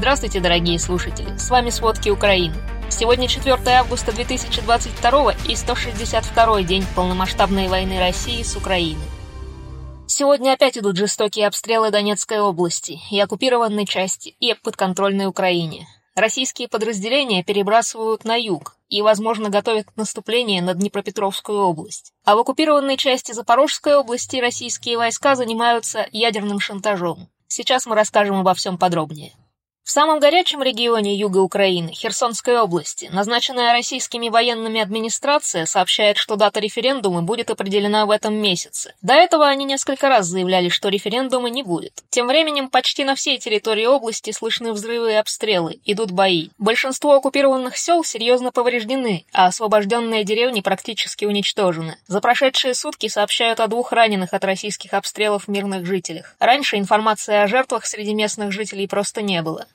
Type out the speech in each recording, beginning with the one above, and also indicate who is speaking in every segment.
Speaker 1: Здравствуйте, дорогие слушатели! С вами «Сводки Украины». Сегодня 4 августа 2022 и 162 день полномасштабной войны России с Украиной. Сегодня опять идут жестокие обстрелы Донецкой области и оккупированной части и подконтрольной Украине. Российские подразделения перебрасывают на юг и, возможно, готовят наступление на Днепропетровскую область. А в оккупированной части Запорожской области российские войска занимаются ядерным шантажом. Сейчас мы расскажем обо всем подробнее. В самом горячем регионе юга Украины, Херсонской области, назначенная российскими военными администрация сообщает, что дата референдума будет определена в этом месяце. До этого они несколько раз заявляли, что референдума не будет. Тем временем почти на всей территории области слышны взрывы и обстрелы, идут бои. Большинство оккупированных сел серьезно повреждены, а освобожденные деревни практически уничтожены. За прошедшие сутки сообщают о двух раненых от российских обстрелов мирных жителях. Раньше информации о жертвах среди местных жителей просто не было.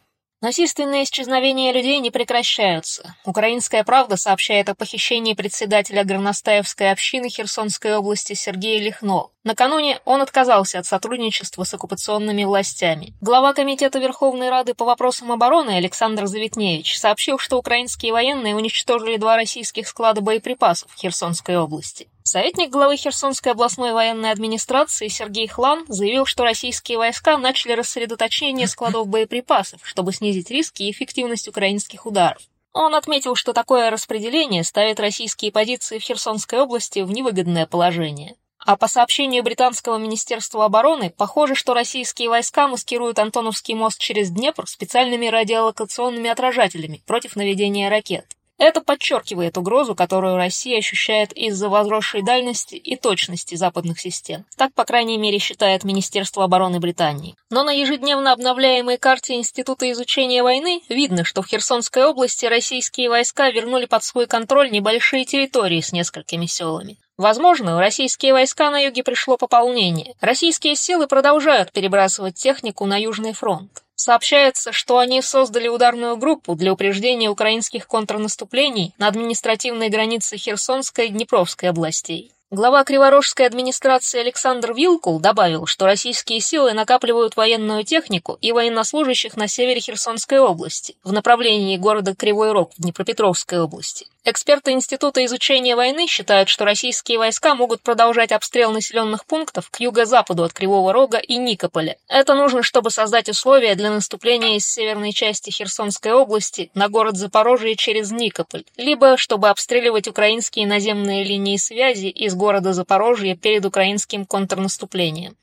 Speaker 1: Насильственные исчезновения людей не прекращаются. Украинская правда сообщает о похищении председателя горностаевской общины Херсонской области Сергея Лихно. Накануне он отказался от сотрудничества с оккупационными властями. Глава Комитета Верховной Рады по вопросам обороны Александр Заветневич сообщил, что украинские военные уничтожили два российских склада боеприпасов в Херсонской области. Советник главы Херсонской областной военной администрации Сергей Хлан заявил, что российские войска начали рассредоточение складов боеприпасов, чтобы снизить риски и эффективность украинских ударов. Он отметил, что такое распределение ставит российские позиции в Херсонской области в невыгодное положение. А по сообщению британского министерства обороны, похоже, что российские войска маскируют Антоновский мост через Днепр специальными радиолокационными отражателями против наведения ракет. Это подчеркивает угрозу, которую Россия ощущает из-за возросшей дальности и точности западных систем. Так, по крайней мере, считает Министерство обороны Британии. Но на ежедневно обновляемой карте Института изучения войны видно, что в Херсонской области российские войска вернули под свой контроль небольшие территории с несколькими селами. Возможно, в российские войска на юге пришло пополнение. Российские силы продолжают перебрасывать технику на Южный фронт. Сообщается, что они создали ударную группу для упреждения украинских контрнаступлений на административной границе Херсонской и Днепровской областей. Глава Криворожской администрации Александр Вилкул добавил, что российские силы накапливают военную технику и военнослужащих на севере Херсонской области, в направлении города Кривой Рог в Днепропетровской области. Эксперты Института изучения войны считают, что российские войска могут продолжать обстрел населенных пунктов к юго-западу от Кривого Рога и Никополя. Это нужно, чтобы создать условия для наступления из северной части Херсонской области на город Запорожье через Никополь, либо чтобы обстреливать украинские наземные линии связи из города Запорожье перед украинским контрнаступлением.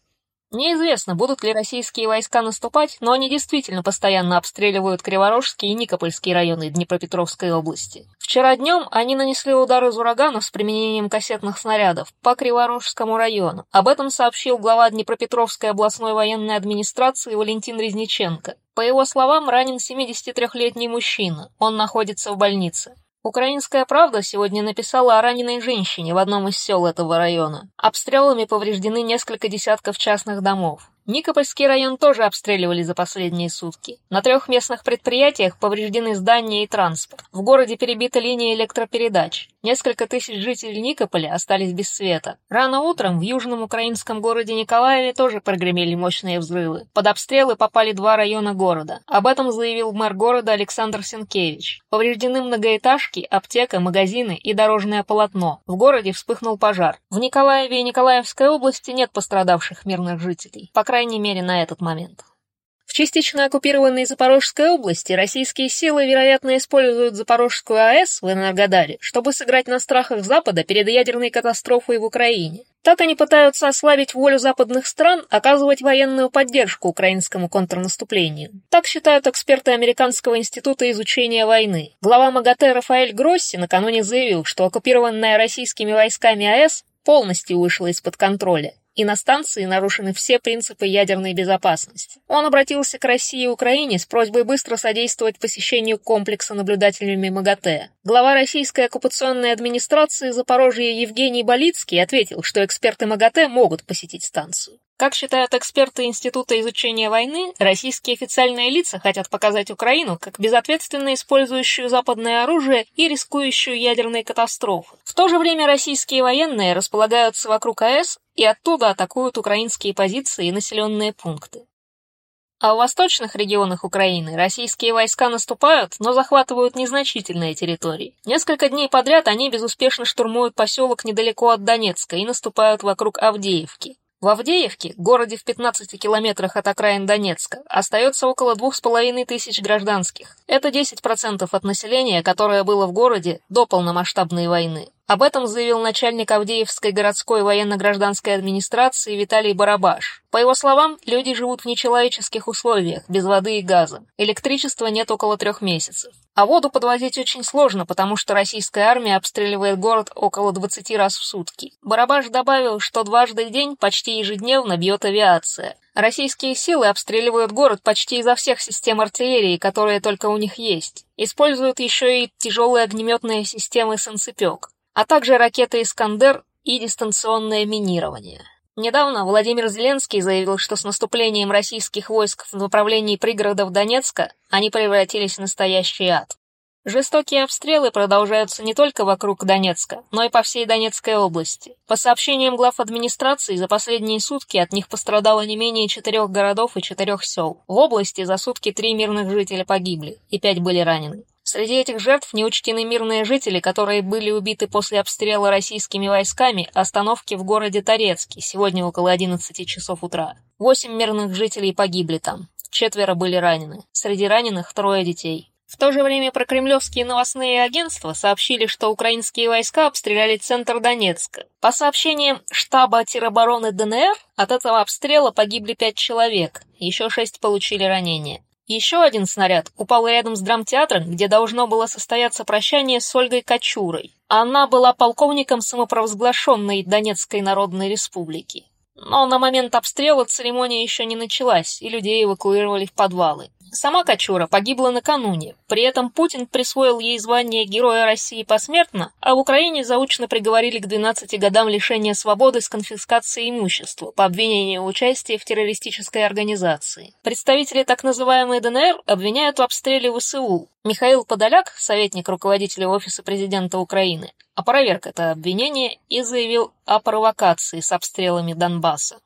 Speaker 1: Неизвестно, будут ли российские войска наступать, но они действительно постоянно обстреливают Криворожский и Никопольский районы Днепропетровской области. Вчера днем они нанесли удар из ураганов с применением кассетных снарядов по Криворожскому району. Об этом сообщил глава Днепропетровской областной военной администрации Валентин Резниченко. По его словам, ранен 73-летний мужчина. Он находится в больнице. Украинская правда сегодня написала о раненой женщине в одном из сел этого района. Обстрелами повреждены несколько десятков частных домов. Никопольский район тоже обстреливали за последние сутки. На трех местных предприятиях повреждены здания и транспорт. В городе перебита линия электропередач. Несколько тысяч жителей Никополя остались без света. Рано утром в южном украинском городе Николаеве тоже прогремели мощные взрывы. Под обстрелы попали два района города. Об этом заявил мэр города Александр Сенкевич. Повреждены многоэтажки, аптека, магазины и дорожное полотно. В городе вспыхнул пожар. В Николаеве и Николаевской области нет пострадавших мирных жителей. По крайней мере, на этот момент. В частично оккупированной Запорожской области российские силы, вероятно, используют Запорожскую АЭС в Энергодаре, чтобы сыграть на страхах Запада перед ядерной катастрофой в Украине. Так они пытаются ослабить волю западных стран оказывать военную поддержку украинскому контрнаступлению. Так считают эксперты Американского института изучения войны. Глава МАГАТЭ Рафаэль Гросси накануне заявил, что оккупированная российскими войсками АЭС полностью вышла из-под контроля и на станции нарушены все принципы ядерной безопасности. Он обратился к России и Украине с просьбой быстро содействовать посещению комплекса наблюдателями МАГАТЭ. Глава российской оккупационной администрации Запорожья Евгений Болицкий ответил, что эксперты МАГАТЭ могут посетить станцию. Как считают эксперты Института изучения войны, российские официальные лица хотят показать Украину как безответственно использующую западное оружие и рискующую ядерной катастрофой. В то же время российские военные располагаются вокруг АЭС и оттуда атакуют украинские позиции и населенные пункты. А в восточных регионах Украины российские войска наступают, но захватывают незначительные территории. Несколько дней подряд они безуспешно штурмуют поселок недалеко от Донецка и наступают вокруг Авдеевки. В Авдеевке, городе в 15 километрах от окраин Донецка, остается около двух с половиной тысяч гражданских. Это 10% от населения, которое было в городе до полномасштабной войны. Об этом заявил начальник Авдеевской городской военно-гражданской администрации Виталий Барабаш. По его словам, люди живут в нечеловеческих условиях, без воды и газа. Электричества нет около трех месяцев. А воду подвозить очень сложно, потому что российская армия обстреливает город около 20 раз в сутки. Барабаш добавил, что дважды в день почти ежедневно бьет авиация. Российские силы обстреливают город почти изо всех систем артиллерии, которые только у них есть. Используют еще и тяжелые огнеметные системы «Санцепек», а также ракеты «Искандер» и дистанционное минирование. Недавно Владимир Зеленский заявил, что с наступлением российских войск в направлении пригородов Донецка они превратились в настоящий ад. Жестокие обстрелы продолжаются не только вокруг Донецка, но и по всей Донецкой области. По сообщениям глав администрации, за последние сутки от них пострадало не менее четырех городов и четырех сел. В области за сутки три мирных жителя погибли, и пять были ранены. Среди этих жертв не учтены мирные жители, которые были убиты после обстрела российскими войсками остановки в городе Торецке сегодня около 11 часов утра. Восемь мирных жителей погибли там, четверо были ранены. Среди раненых трое детей. В то же время прокремлевские новостные агентства сообщили, что украинские войска обстреляли центр Донецка. По сообщениям штаба теробороны ДНР, от этого обстрела погибли пять человек, еще шесть получили ранения. Еще один снаряд упал рядом с драмтеатром, где должно было состояться прощание с Ольгой Кочурой. Она была полковником самопровозглашенной Донецкой Народной Республики. Но на момент обстрела церемония еще не началась, и людей эвакуировали в подвалы. Сама Кочура погибла накануне, при этом Путин присвоил ей звание Героя России посмертно, а в Украине заочно приговорили к 12 годам лишения свободы с конфискацией имущества по обвинению в участии в террористической организации. Представители так называемой ДНР обвиняют в обстреле ВСУ. Михаил Подоляк, советник руководителя Офиса президента Украины, опроверг это обвинение и заявил о провокации с обстрелами Донбасса.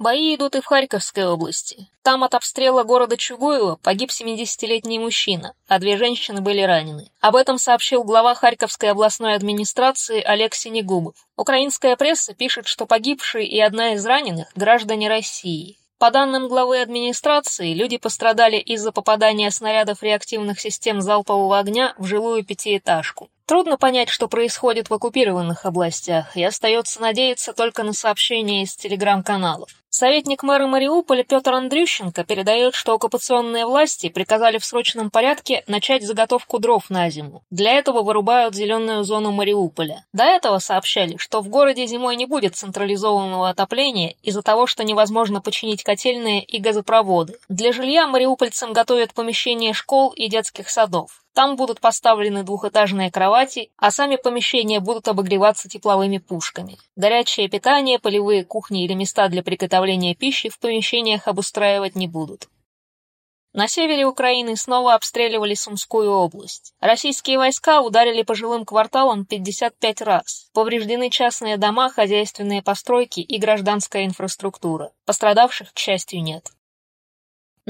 Speaker 1: Бои идут и в Харьковской области. Там от обстрела города Чугуева погиб 70-летний мужчина, а две женщины были ранены. Об этом сообщил глава Харьковской областной администрации Олег Синегубов. Украинская пресса пишет, что погибшие и одна из раненых – граждане России. По данным главы администрации, люди пострадали из-за попадания снарядов реактивных систем залпового огня в жилую пятиэтажку. Трудно понять, что происходит в оккупированных областях, и остается надеяться только на сообщения из телеграм-каналов. Советник мэра Мариуполя Петр Андрющенко передает, что оккупационные власти приказали в срочном порядке начать заготовку дров на зиму. Для этого вырубают зеленую зону Мариуполя. До этого сообщали, что в городе зимой не будет централизованного отопления из-за того, что невозможно починить котельные и газопроводы. Для жилья мариупольцам готовят помещения школ и детских садов. Там будут поставлены двухэтажные кровати, а сами помещения будут обогреваться тепловыми пушками. Горячее питание, полевые кухни или места для приготовления пищи в помещениях обустраивать не будут. На севере Украины снова обстреливали Сумскую область. Российские войска ударили по жилым кварталам 55 раз. Повреждены частные дома, хозяйственные постройки и гражданская инфраструктура. Пострадавших, к счастью, нет.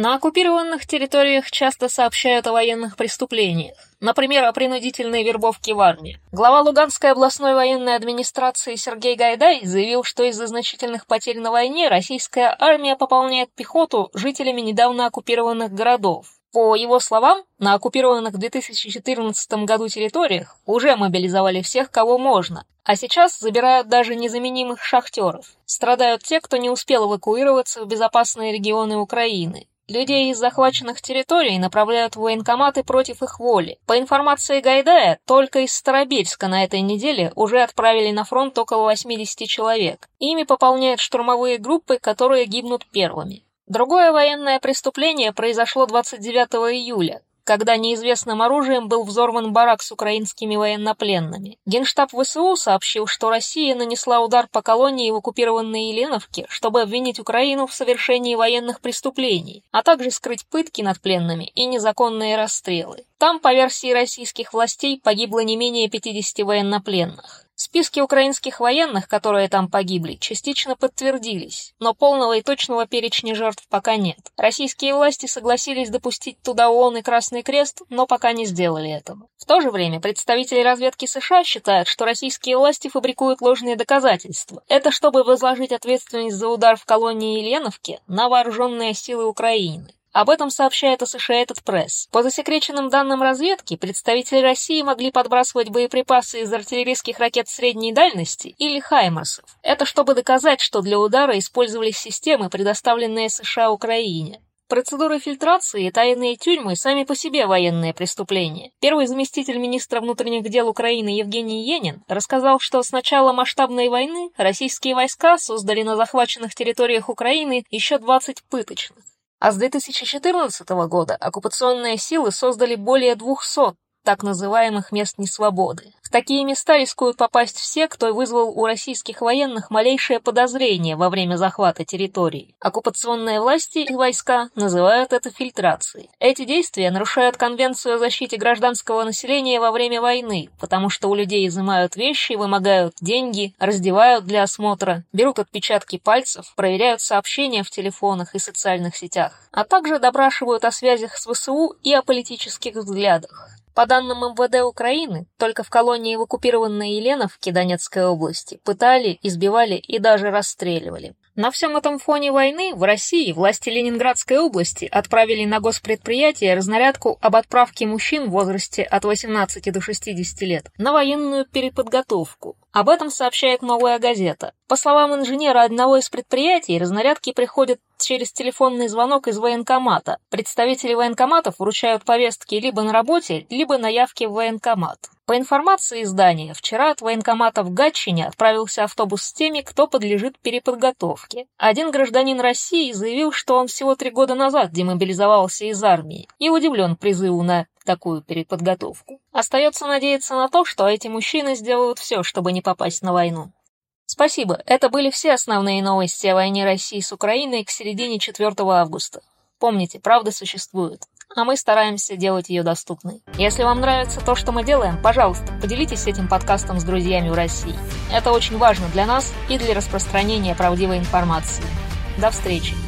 Speaker 1: На оккупированных территориях часто сообщают о военных преступлениях, например, о принудительной вербовке в армии. Глава Луганской областной военной администрации Сергей Гайдай заявил, что из-за значительных потерь на войне российская армия пополняет пехоту жителями недавно оккупированных городов. По его словам, на оккупированных в 2014 году территориях уже мобилизовали всех, кого можно, а сейчас забирают даже незаменимых шахтеров. Страдают те, кто не успел эвакуироваться в безопасные регионы Украины. Людей из захваченных территорий направляют в военкоматы против их воли. По информации Гайдая, только из Старобельска на этой неделе уже отправили на фронт около 80 человек. Ими пополняют штурмовые группы, которые гибнут первыми. Другое военное преступление произошло 29 июля, когда неизвестным оружием был взорван барак с украинскими военнопленными. Генштаб ВСУ сообщил, что Россия нанесла удар по колонии в оккупированной Еленовке, чтобы обвинить Украину в совершении военных преступлений, а также скрыть пытки над пленными и незаконные расстрелы. Там, по версии российских властей, погибло не менее 50 военнопленных. Списки украинских военных, которые там погибли, частично подтвердились, но полного и точного перечня жертв пока нет. Российские власти согласились допустить туда ООН и Красный Крест, но пока не сделали этого. В то же время представители разведки США считают, что российские власти фабрикуют ложные доказательства. Это чтобы возложить ответственность за удар в колонии Еленовке на вооруженные силы Украины. Об этом сообщает Associated Press. По засекреченным данным разведки, представители России могли подбрасывать боеприпасы из артиллерийских ракет средней дальности или «Хаймарсов». Это чтобы доказать, что для удара использовались системы, предоставленные США Украине. Процедуры фильтрации и тайные тюрьмы сами по себе военные преступления. Первый заместитель министра внутренних дел Украины Евгений Енин рассказал, что с начала масштабной войны российские войска создали на захваченных территориях Украины еще 20 пыточных. А с 2014 года оккупационные силы создали более 200 так называемых мест несвободы. В такие места рискуют попасть все, кто вызвал у российских военных малейшее подозрение во время захвата территории. Оккупационные власти и войска называют это фильтрацией. Эти действия нарушают Конвенцию о защите гражданского населения во время войны, потому что у людей изымают вещи, вымогают деньги, раздевают для осмотра, берут отпечатки пальцев, проверяют сообщения в телефонах и социальных сетях, а также допрашивают о связях с ВСУ и о политических взглядах. По данным МВД Украины, только в колонии в оккупированной Еленовке Донецкой области пытали, избивали и даже расстреливали. На всем этом фоне войны в России власти Ленинградской области отправили на госпредприятие разнарядку об отправке мужчин в возрасте от 18 до 60 лет на военную переподготовку. Об этом сообщает «Новая газета». По словам инженера одного из предприятий, разнарядки приходят через телефонный звонок из военкомата. Представители военкоматов вручают повестки либо на работе, либо на явке в военкомат. По информации издания, вчера от военкомата в Гатчине отправился автобус с теми, кто подлежит переподготовке. Один гражданин России заявил, что он всего три года назад демобилизовался из армии и удивлен призыву на такую переподготовку. Остается надеяться на то, что эти мужчины сделают все, чтобы не попасть на войну. Спасибо, это были все основные новости о войне России с Украиной к середине 4 августа. Помните, правда существует а мы стараемся делать ее доступной. Если вам нравится то, что мы делаем, пожалуйста, поделитесь этим подкастом с друзьями в России. Это очень важно для нас и для распространения правдивой информации. До встречи!